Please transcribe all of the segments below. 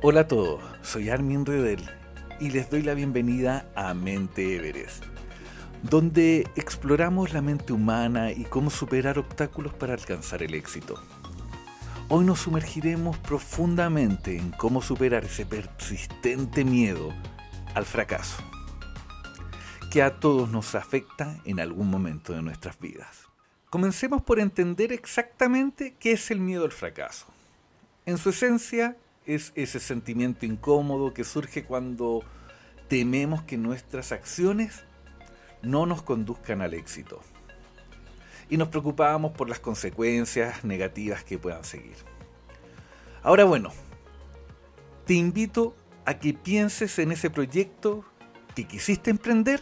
Hola a todos, soy Armin Redel y les doy la bienvenida a Mente Everest, donde exploramos la mente humana y cómo superar obstáculos para alcanzar el éxito. Hoy nos sumergiremos profundamente en cómo superar ese persistente miedo al fracaso, que a todos nos afecta en algún momento de nuestras vidas. Comencemos por entender exactamente qué es el miedo al fracaso. En su esencia, es ese sentimiento incómodo que surge cuando tememos que nuestras acciones no nos conduzcan al éxito. Y nos preocupamos por las consecuencias negativas que puedan seguir. Ahora bueno, te invito a que pienses en ese proyecto que quisiste emprender,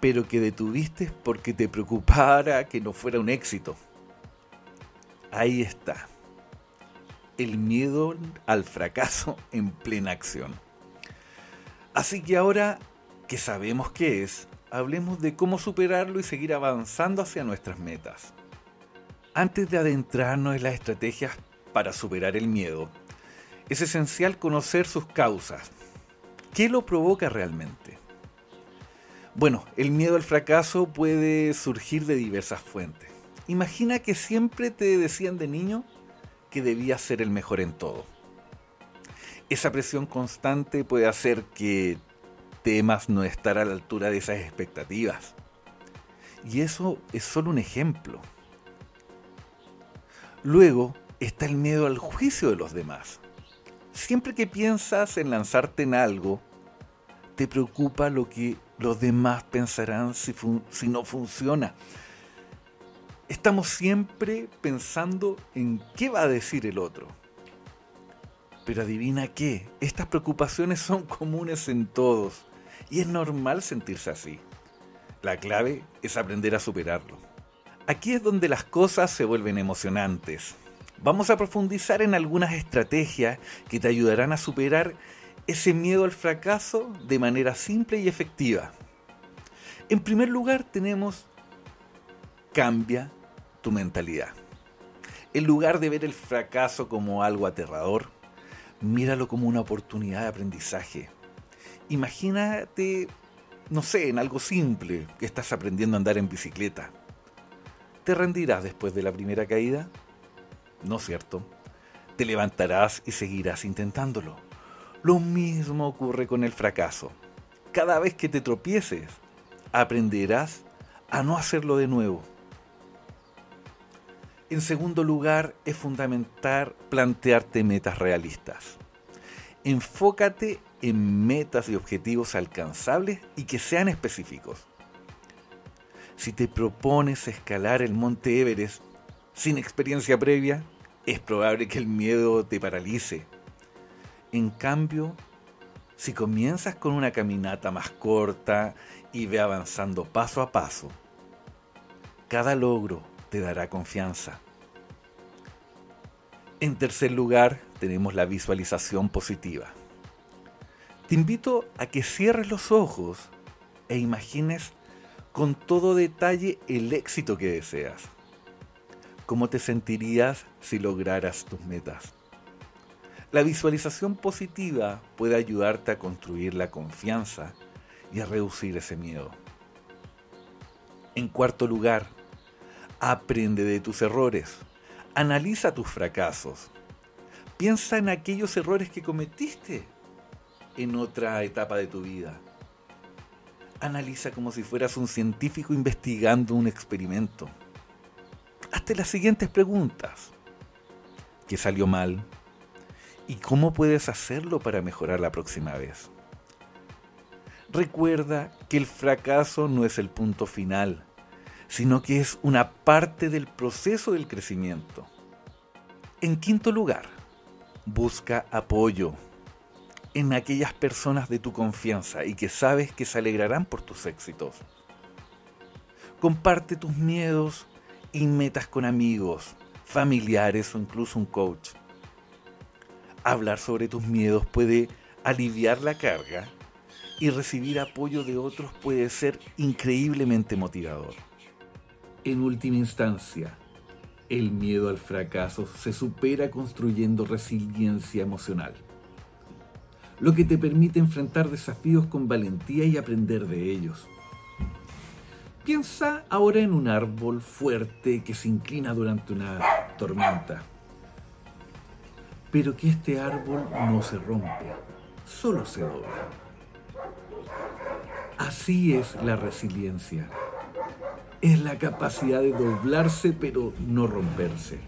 pero que detuviste porque te preocupara que no fuera un éxito. Ahí está el miedo al fracaso en plena acción. Así que ahora que sabemos qué es, hablemos de cómo superarlo y seguir avanzando hacia nuestras metas. Antes de adentrarnos en las estrategias para superar el miedo, es esencial conocer sus causas. ¿Qué lo provoca realmente? Bueno, el miedo al fracaso puede surgir de diversas fuentes. Imagina que siempre te decían de niño que debía ser el mejor en todo. Esa presión constante puede hacer que temas no estar a la altura de esas expectativas. Y eso es solo un ejemplo. Luego está el miedo al juicio de los demás. Siempre que piensas en lanzarte en algo, te preocupa lo que los demás pensarán si, si no funciona estamos siempre pensando en qué va a decir el otro. Pero adivina qué, estas preocupaciones son comunes en todos y es normal sentirse así. La clave es aprender a superarlo. Aquí es donde las cosas se vuelven emocionantes. Vamos a profundizar en algunas estrategias que te ayudarán a superar ese miedo al fracaso de manera simple y efectiva. En primer lugar tenemos cambia tu mentalidad. En lugar de ver el fracaso como algo aterrador, míralo como una oportunidad de aprendizaje. Imagínate, no sé, en algo simple, que estás aprendiendo a andar en bicicleta. ¿Te rendirás después de la primera caída? No cierto. Te levantarás y seguirás intentándolo. Lo mismo ocurre con el fracaso. Cada vez que te tropieces, aprenderás a no hacerlo de nuevo en segundo lugar, es fundamental plantearte metas realistas. Enfócate en metas y objetivos alcanzables y que sean específicos. Si te propones escalar el monte Everest sin experiencia previa, es probable que el miedo te paralice. En cambio, si comienzas con una caminata más corta y ve avanzando paso a paso, cada logro te dará confianza. En tercer lugar, tenemos la visualización positiva. Te invito a que cierres los ojos e imagines con todo detalle el éxito que deseas. ¿Cómo te sentirías si lograras tus metas? La visualización positiva puede ayudarte a construir la confianza y a reducir ese miedo. En cuarto lugar, aprende de tus errores. Analiza tus fracasos. Piensa en aquellos errores que cometiste en otra etapa de tu vida. Analiza como si fueras un científico investigando un experimento. Hazte las siguientes preguntas. ¿Qué salió mal? ¿Y cómo puedes hacerlo para mejorar la próxima vez? Recuerda que el fracaso no es el punto final sino que es una parte del proceso del crecimiento. En quinto lugar, busca apoyo en aquellas personas de tu confianza y que sabes que se alegrarán por tus éxitos. Comparte tus miedos y metas con amigos, familiares o incluso un coach. Hablar sobre tus miedos puede aliviar la carga y recibir apoyo de otros puede ser increíblemente motivador. En última instancia, el miedo al fracaso se supera construyendo resiliencia emocional. lo que te permite enfrentar desafíos con valentía y aprender de ellos. Piensa ahora en un árbol fuerte que se inclina durante una tormenta, pero que este árbol no se rompe, solo se dobla. Así es la resiliencia. Es la capacidad de doblarse pero no romperse.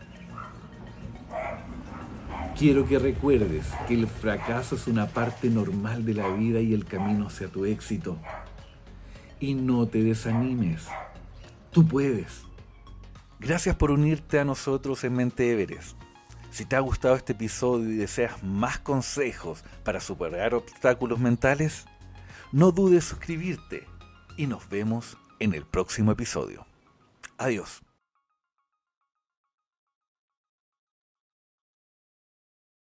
Quiero que recuerdes que el fracaso es una parte normal de la vida y el camino hacia tu éxito. Y no te desanimes. Tú puedes. Gracias por unirte a nosotros en Mente Everest. Si te ha gustado este episodio y deseas más consejos para superar obstáculos mentales, no dudes suscribirte y nos vemos en el próximo episodio. Adiós.